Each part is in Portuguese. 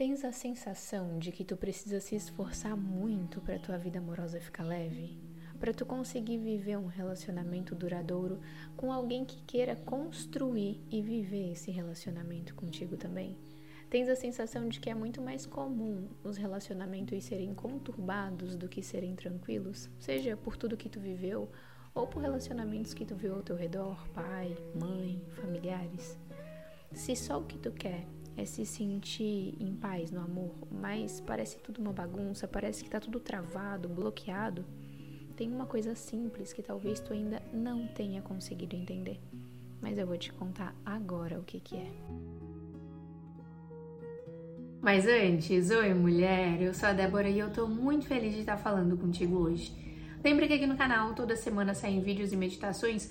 Tens a sensação de que tu precisa se esforçar muito para tua vida amorosa ficar leve? Para tu conseguir viver um relacionamento duradouro com alguém que queira construir e viver esse relacionamento contigo também? Tens a sensação de que é muito mais comum os relacionamentos serem conturbados do que serem tranquilos, seja por tudo que tu viveu ou por relacionamentos que tu viu ao teu redor, pai, mãe, familiares? Se só o que tu quer é se sentir em paz no amor, mas parece tudo uma bagunça, parece que tá tudo travado, bloqueado, tem uma coisa simples que talvez tu ainda não tenha conseguido entender. Mas eu vou te contar agora o que que é. Mas antes, oi mulher, eu sou a Débora e eu tô muito feliz de estar falando contigo hoje. Lembra que aqui no canal toda semana saem vídeos e meditações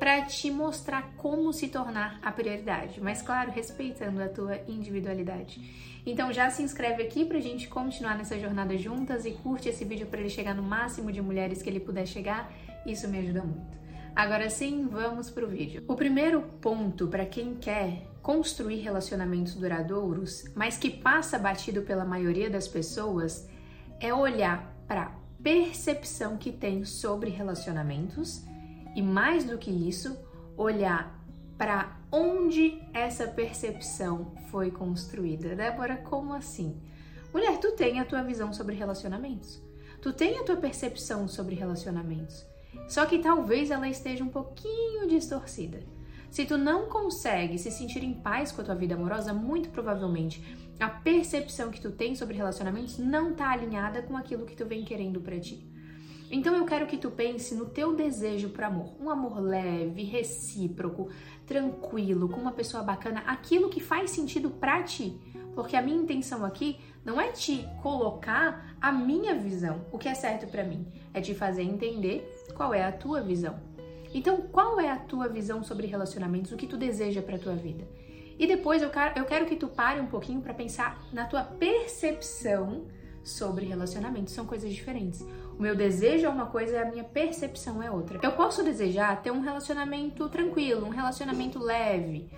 para te mostrar como se tornar a prioridade, mas claro, respeitando a tua individualidade. Então já se inscreve aqui pra gente continuar nessa jornada juntas e curte esse vídeo para ele chegar no máximo de mulheres que ele puder chegar, isso me ajuda muito. Agora sim, vamos pro vídeo. O primeiro ponto para quem quer construir relacionamentos duradouros, mas que passa batido pela maioria das pessoas, é olhar para percepção que tem sobre relacionamentos e mais do que isso, olhar para onde essa percepção foi construída. Débora, como assim? Mulher, tu tem a tua visão sobre relacionamentos. Tu tem a tua percepção sobre relacionamentos. Só que talvez ela esteja um pouquinho distorcida. Se tu não consegue se sentir em paz com a tua vida amorosa, muito provavelmente a percepção que tu tem sobre relacionamentos não está alinhada com aquilo que tu vem querendo para ti. Então eu quero que tu pense no teu desejo para amor, um amor leve, recíproco, tranquilo, com uma pessoa bacana, aquilo que faz sentido para ti. Porque a minha intenção aqui não é te colocar a minha visão, o que é certo para mim, é te fazer entender qual é a tua visão. Então, qual é a tua visão sobre relacionamentos, o que tu deseja para tua vida? E depois eu quero, eu quero que tu pare um pouquinho para pensar na tua percepção sobre relacionamentos. São coisas diferentes. O meu desejo é uma coisa e a minha percepção é outra. Eu posso desejar ter um relacionamento tranquilo, um relacionamento leve,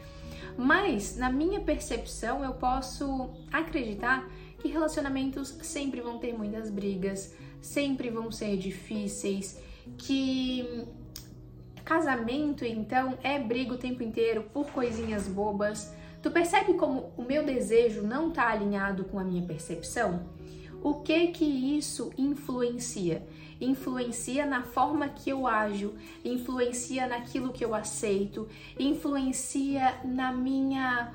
mas na minha percepção eu posso acreditar que relacionamentos sempre vão ter muitas brigas, sempre vão ser difíceis, que casamento então é briga o tempo inteiro por coisinhas bobas. Tu percebe como o meu desejo não está alinhado com a minha percepção? O que que isso influencia? Influencia na forma que eu ajo, influencia naquilo que eu aceito, influencia na minha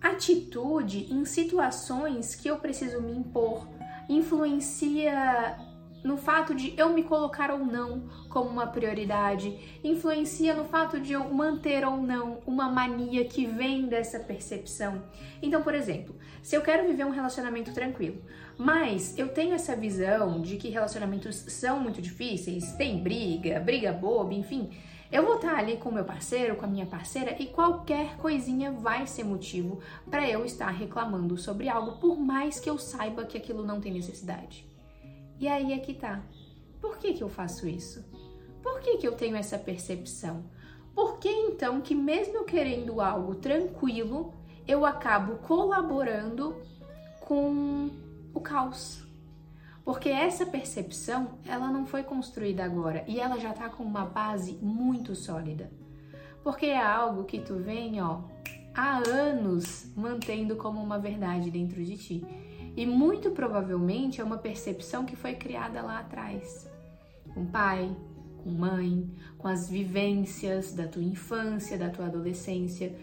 atitude em situações que eu preciso me impor, influencia no fato de eu me colocar ou não como uma prioridade, influencia no fato de eu manter ou não uma mania que vem dessa percepção. Então, por exemplo, se eu quero viver um relacionamento tranquilo, mas eu tenho essa visão de que relacionamentos são muito difíceis, tem briga, briga boba, enfim, eu vou estar ali com meu parceiro, com a minha parceira e qualquer coisinha vai ser motivo para eu estar reclamando sobre algo, por mais que eu saiba que aquilo não tem necessidade. E aí é que tá. Por que, que eu faço isso? Por que, que eu tenho essa percepção? Por que então que mesmo eu querendo algo tranquilo, eu acabo colaborando com o caos? Porque essa percepção, ela não foi construída agora e ela já tá com uma base muito sólida. Porque é algo que tu vem, ó, há anos mantendo como uma verdade dentro de ti. E muito provavelmente é uma percepção que foi criada lá atrás, com pai, com mãe, com as vivências da tua infância, da tua adolescência,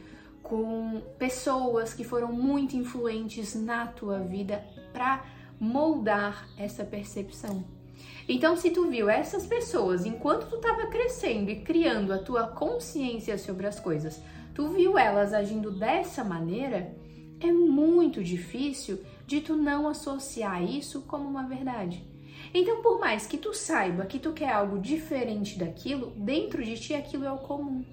com pessoas que foram muito influentes na tua vida para moldar essa percepção. Então, se tu viu essas pessoas enquanto tu estava crescendo e criando a tua consciência sobre as coisas, tu viu elas agindo dessa maneira, é muito difícil de tu não associar isso como uma verdade. Então, por mais que tu saiba que tu quer algo diferente daquilo, dentro de ti aquilo é o comum.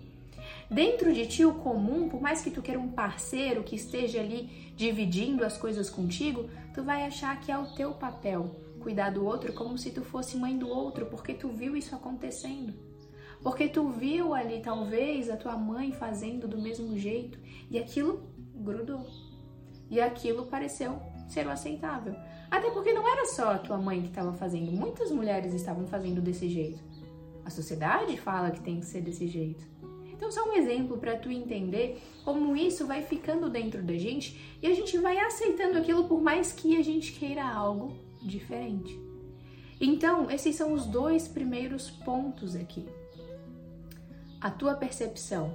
Dentro de ti o comum, por mais que tu queira um parceiro que esteja ali dividindo as coisas contigo, tu vai achar que é o teu papel cuidar do outro como se tu fosse mãe do outro, porque tu viu isso acontecendo. Porque tu viu ali talvez a tua mãe fazendo do mesmo jeito e aquilo grudou. e aquilo pareceu ser o aceitável. Até porque não era só a tua mãe que estava fazendo, muitas mulheres estavam fazendo desse jeito. A sociedade fala que tem que ser desse jeito. Então, só um exemplo para tu entender como isso vai ficando dentro da gente e a gente vai aceitando aquilo por mais que a gente queira algo diferente. Então, esses são os dois primeiros pontos aqui. A tua percepção,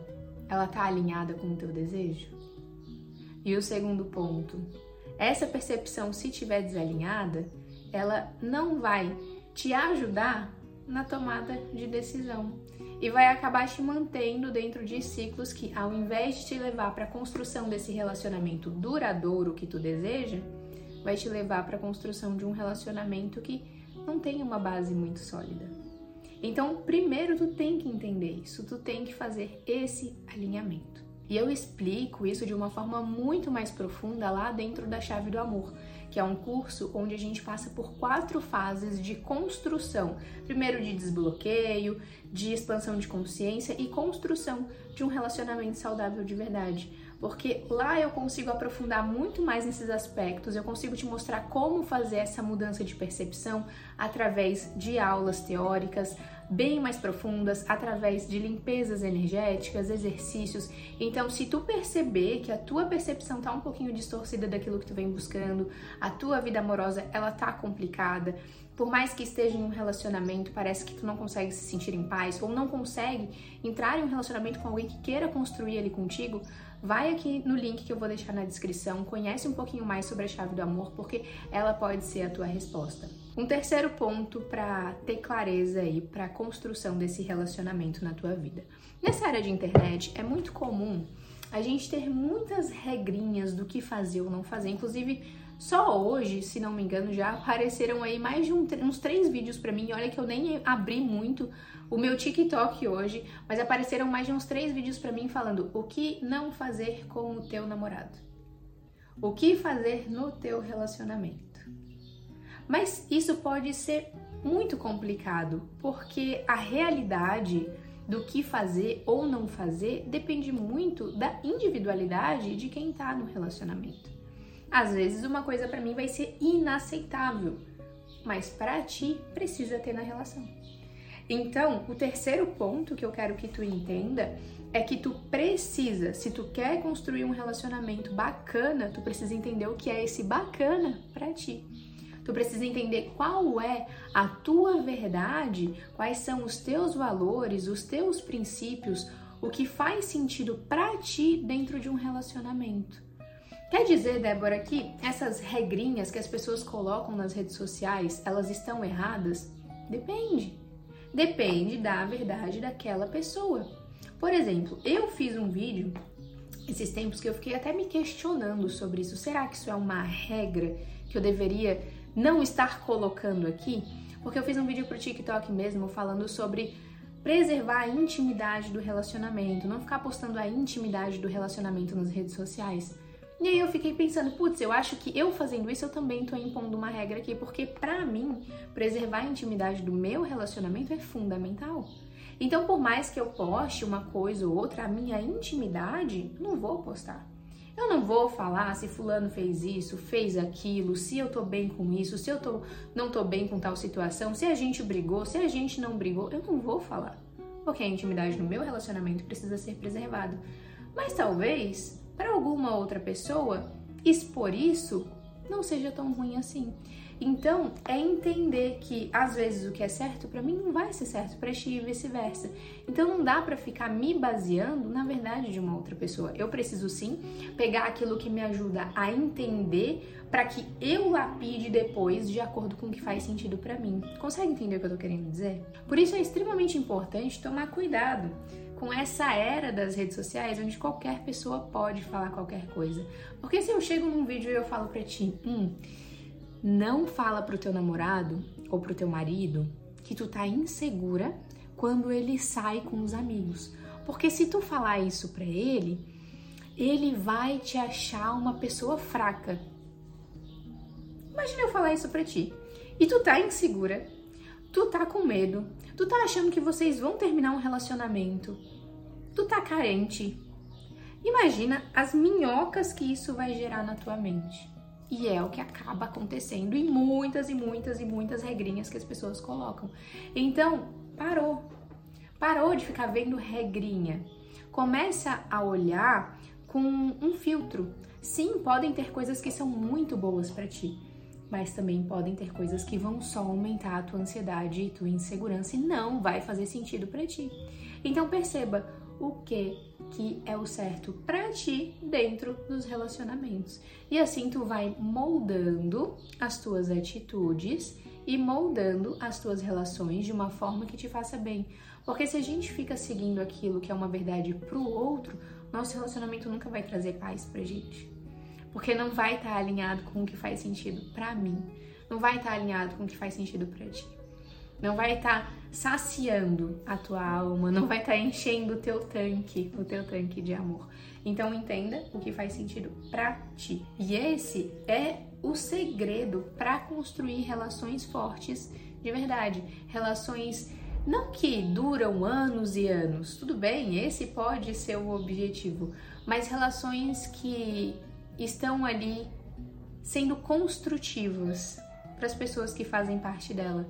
ela tá alinhada com o teu desejo? E o segundo ponto, essa percepção, se estiver desalinhada, ela não vai te ajudar na tomada de decisão e vai acabar te mantendo dentro de ciclos que, ao invés de te levar para a construção desse relacionamento duradouro que tu deseja, vai te levar para a construção de um relacionamento que não tem uma base muito sólida. Então, primeiro tu tem que entender isso, tu tem que fazer esse alinhamento. E eu explico isso de uma forma muito mais profunda lá dentro da Chave do Amor, que é um curso onde a gente passa por quatro fases de construção. Primeiro de desbloqueio, de expansão de consciência e construção de um relacionamento saudável de verdade. Porque lá eu consigo aprofundar muito mais nesses aspectos, eu consigo te mostrar como fazer essa mudança de percepção através de aulas teóricas, bem mais profundas através de limpezas energéticas, exercícios. Então, se tu perceber que a tua percepção tá um pouquinho distorcida daquilo que tu vem buscando, a tua vida amorosa ela tá complicada, por mais que esteja em um relacionamento, parece que tu não consegue se sentir em paz ou não consegue entrar em um relacionamento com alguém que queira construir ali contigo, vai aqui no link que eu vou deixar na descrição, conhece um pouquinho mais sobre a chave do amor, porque ela pode ser a tua resposta. Um terceiro ponto para ter clareza aí para a construção desse relacionamento na tua vida. Nessa área de internet é muito comum a gente ter muitas regrinhas do que fazer ou não fazer. Inclusive, só hoje, se não me engano, já apareceram aí mais de um, uns três vídeos para mim. Olha que eu nem abri muito o meu TikTok hoje, mas apareceram mais de uns três vídeos para mim falando o que não fazer com o teu namorado. O que fazer no teu relacionamento. Mas isso pode ser muito complicado, porque a realidade do que fazer ou não fazer depende muito da individualidade de quem está no relacionamento. Às vezes uma coisa para mim vai ser inaceitável, mas para ti precisa ter na relação. Então, o terceiro ponto que eu quero que tu entenda é que tu precisa, se tu quer construir um relacionamento bacana, tu precisa entender o que é esse bacana para ti. Tu precisa entender qual é a tua verdade, quais são os teus valores, os teus princípios, o que faz sentido para ti dentro de um relacionamento. Quer dizer, Débora, que essas regrinhas que as pessoas colocam nas redes sociais, elas estão erradas? Depende. Depende da verdade daquela pessoa. Por exemplo, eu fiz um vídeo esses tempos que eu fiquei até me questionando sobre isso. Será que isso é uma regra que eu deveria não estar colocando aqui, porque eu fiz um vídeo pro TikTok mesmo falando sobre preservar a intimidade do relacionamento, não ficar postando a intimidade do relacionamento nas redes sociais. E aí eu fiquei pensando, putz, eu acho que eu fazendo isso eu também tô impondo uma regra aqui, porque para mim, preservar a intimidade do meu relacionamento é fundamental. Então, por mais que eu poste uma coisa ou outra, a minha intimidade, não vou postar. Eu não vou falar se fulano fez isso, fez aquilo, se eu tô bem com isso, se eu tô, não tô bem com tal situação, se a gente brigou, se a gente não brigou, eu não vou falar. Porque a intimidade no meu relacionamento precisa ser preservada. Mas talvez, para alguma outra pessoa, expor isso não seja tão ruim assim. Então, é entender que às vezes o que é certo para mim não vai ser certo para ti e vice-versa. Então, não dá para ficar me baseando na verdade de uma outra pessoa. Eu preciso sim pegar aquilo que me ajuda a entender para que eu lapide depois de acordo com o que faz sentido para mim. Consegue entender o que eu tô querendo dizer? Por isso é extremamente importante tomar cuidado com essa era das redes sociais onde qualquer pessoa pode falar qualquer coisa. Porque se eu chego num vídeo e eu falo para ti, hum, não fala pro teu namorado ou pro teu marido que tu tá insegura quando ele sai com os amigos. Porque se tu falar isso para ele, ele vai te achar uma pessoa fraca. Imagina eu falar isso para ti. E tu tá insegura, tu tá com medo, tu tá achando que vocês vão terminar um relacionamento, tu tá carente. Imagina as minhocas que isso vai gerar na tua mente. E é o que acaba acontecendo em muitas e muitas e muitas regrinhas que as pessoas colocam. Então, parou. Parou de ficar vendo regrinha. Começa a olhar com um filtro. Sim, podem ter coisas que são muito boas para ti, mas também podem ter coisas que vão só aumentar a tua ansiedade e tua insegurança e não vai fazer sentido para ti. Então perceba o que que é o certo para ti dentro dos relacionamentos. E assim tu vai moldando as tuas atitudes e moldando as tuas relações de uma forma que te faça bem. Porque se a gente fica seguindo aquilo que é uma verdade pro outro, nosso relacionamento nunca vai trazer paz pra gente. Porque não vai estar tá alinhado com o que faz sentido para mim. Não vai estar tá alinhado com o que faz sentido para ti não vai estar tá saciando a tua alma, não vai estar enchendo o teu tanque, o teu tanque de amor. Então entenda o que faz sentido para ti. E esse é o segredo para construir relações fortes de verdade, relações não que duram anos e anos, tudo bem, esse pode ser o objetivo, mas relações que estão ali sendo construtivas para as pessoas que fazem parte dela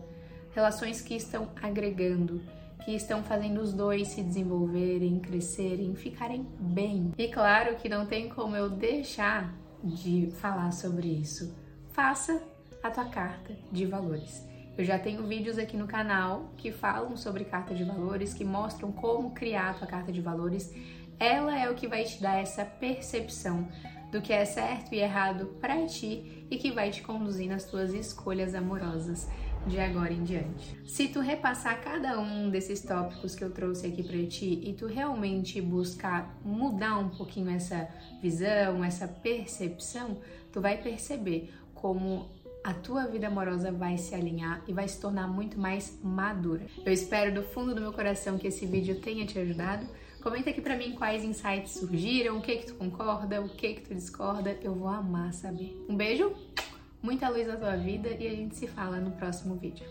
relações que estão agregando, que estão fazendo os dois se desenvolverem, crescerem, ficarem bem. E claro que não tem como eu deixar de falar sobre isso. Faça a tua carta de valores. Eu já tenho vídeos aqui no canal que falam sobre carta de valores, que mostram como criar a tua carta de valores. Ela é o que vai te dar essa percepção do que é certo e errado para ti e que vai te conduzir nas tuas escolhas amorosas de agora em diante. Se tu repassar cada um desses tópicos que eu trouxe aqui para ti e tu realmente buscar mudar um pouquinho essa visão, essa percepção, tu vai perceber como a tua vida amorosa vai se alinhar e vai se tornar muito mais madura. Eu espero do fundo do meu coração que esse vídeo tenha te ajudado. Comenta aqui pra mim quais insights surgiram, o que que tu concorda, o que que tu discorda, eu vou amar saber. Um beijo! muita luz na tua vida e a gente se fala no próximo vídeo.